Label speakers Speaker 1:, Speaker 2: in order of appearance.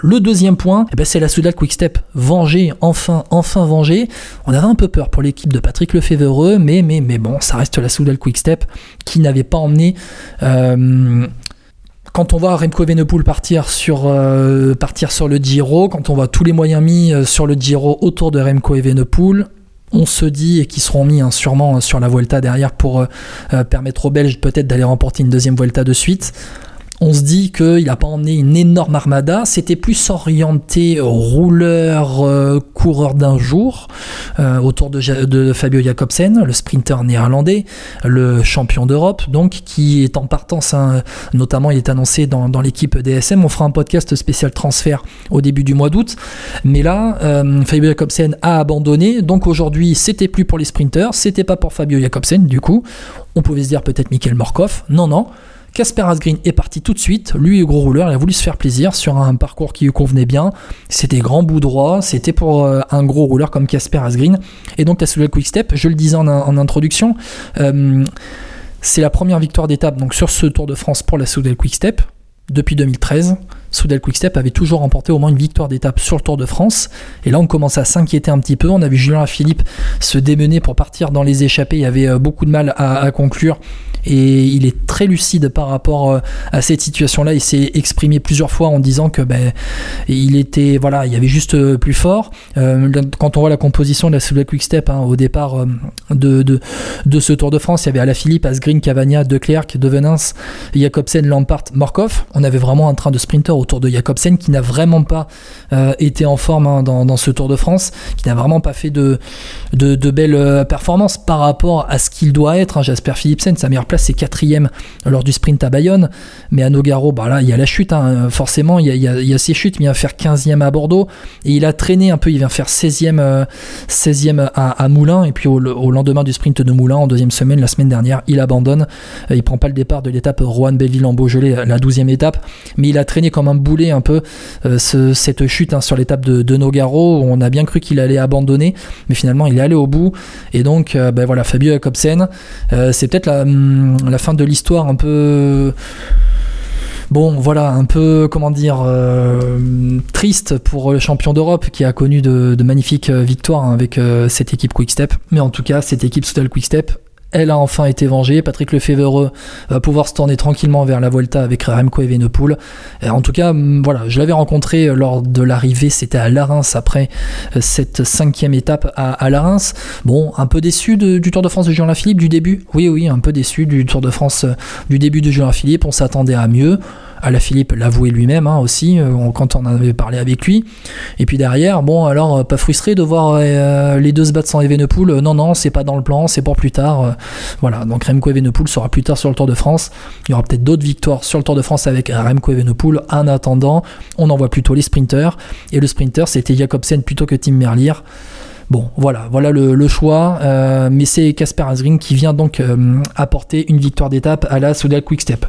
Speaker 1: Le deuxième point, eh ben, c'est la Soudal Quickstep vengée, enfin, enfin vengée. On avait un peu peur pour l'équipe de Patrick Lefevreux, mais, mais, mais bon, ça reste la Soudal Quickstep qui n'avait pas emmené. Euh, quand on voit Remco Evenepoel partir sur, euh, partir sur le Giro, quand on voit tous les moyens mis euh, sur le Giro autour de Remco Evenepoel, on se dit, et qui seront mis hein, sûrement sur la Vuelta derrière pour permettre aux Belges peut-être d'aller remporter une deuxième Vuelta de suite, on se dit qu'il n'a pas emmené une énorme armada, c'était plus orienté rouleur, euh, coureur d'un jour, euh, autour de, Fabio Jacobsen, le sprinter néerlandais, le champion d'Europe, donc qui est en partance, hein, notamment il est annoncé dans, l'équipe DSM. On fera un podcast spécial transfert au début du mois d'août, mais là, euh, Fabio Jacobsen a abandonné, donc aujourd'hui c'était plus pour les sprinters, c'était pas pour Fabio Jacobsen, du coup, on pouvait se dire peut-être Michael Morkov, non, non. Casper Asgreen est parti tout de suite. Lui, gros rouleur, il a voulu se faire plaisir sur un parcours qui lui convenait bien. C'était grand bout droit. C'était pour euh, un gros rouleur comme Casper Asgreen. Et donc, la Soudal Quick Step, je le disais en, introduction, euh, c'est la première victoire d'étape donc sur ce Tour de France pour la Soudal Quick Step depuis 2013. Soudal Quickstep avait toujours remporté au moins une victoire d'étape sur le Tour de France. Et là, on commence à s'inquiéter un petit peu. On a vu Julien Philippe se démener pour partir dans les échappées. Il avait euh, beaucoup de mal à conclure et il est très lucide par rapport euh, à cette situation-là. Il s'est exprimé plusieurs fois en disant que ben, il était voilà, il y avait juste euh, plus fort. Euh, quand on voit la composition de la Soul Quick Step hein, au départ de, de, ce Tour de France, il y avait Alaphilippe, Asgreen, Cavagna, De Klerk, De Venance, Jacobsen, Lampart, Morkov. On avait vraiment un train de sprinter autour de Jacobsen qui n'a vraiment pas été en forme hein, dans, ce Tour de France, qui n'a vraiment pas fait de, de, belles performances par rapport à ce qu'il doit être. Hein. Jasper Philipsen, sa meilleure place c'est quatrième lors du sprint à Bayonne. Mais à Nogaro, bah là, il y a la chute. Hein. Forcément, il y, a, il, ces chutes. Il va faire 15e à Bordeaux. Et il a traîné un peu. Il vient faire 16e, 16e euh, à, Moulins. Et puis au, lendemain du sprint de Moulins, en deuxième semaine, la semaine dernière, il abandonne. Euh, il prend pas le départ de l'étape Rouen Belleville en Beaujolais, la 12e étape. Mais il a traîné comme un boulet un peu euh, cette chute hein, sur l'étape de, Nogaro. On a bien cru qu'il allait abandonner. Mais finalement, il est allé au bout. Et donc, ben voilà, Fabio Jacobsen, c'est peut-être la, hum, la fin de l'histoire un peu bon voilà un peu comment dire euh, triste pour le champion d'Europe qui a connu de, magnifiques victoires avec euh, cette équipe Quickstep. Mais en tout cas cette équipe Quick Quickstep elle a enfin été vengée. Patrick Lefebvre va pouvoir se tourner tranquillement vers la Volta avec Remco Evenepoel. en tout cas, voilà, je l'avais rencontré lors de l'arrivée, c'était à Larins après euh, cette cinquième étape à, à Larins. Bon, un peu déçu du Tour de France de Julien Philippe du début? Oui, oui, un peu déçu du Tour de France euh, du début de Julien Philippe. On s'attendait à mieux la Philippe l'avouait lui-même hein, aussi euh, quand on avait parlé avec lui. Et puis derrière, bon alors euh, pas frustré de voir euh, les deux se battre sans Evenepoel. non non, c'est pas dans le plan, c'est pour plus tard. voilà, donc Remco Evenepoel sera plus tard sur le Tour de France. Il y aura peut-être d'autres victoires sur le Tour de France avec Remco Evenepoel. En attendant, on envoie plutôt les sprinters. Et le sprinter, c'était Jacobsen plutôt que Tim Merlier. Bon, voilà, voilà le, choix. mais c'est Casper Asgreen qui vient donc apporter une victoire d'étape à la Soudal Quick Step.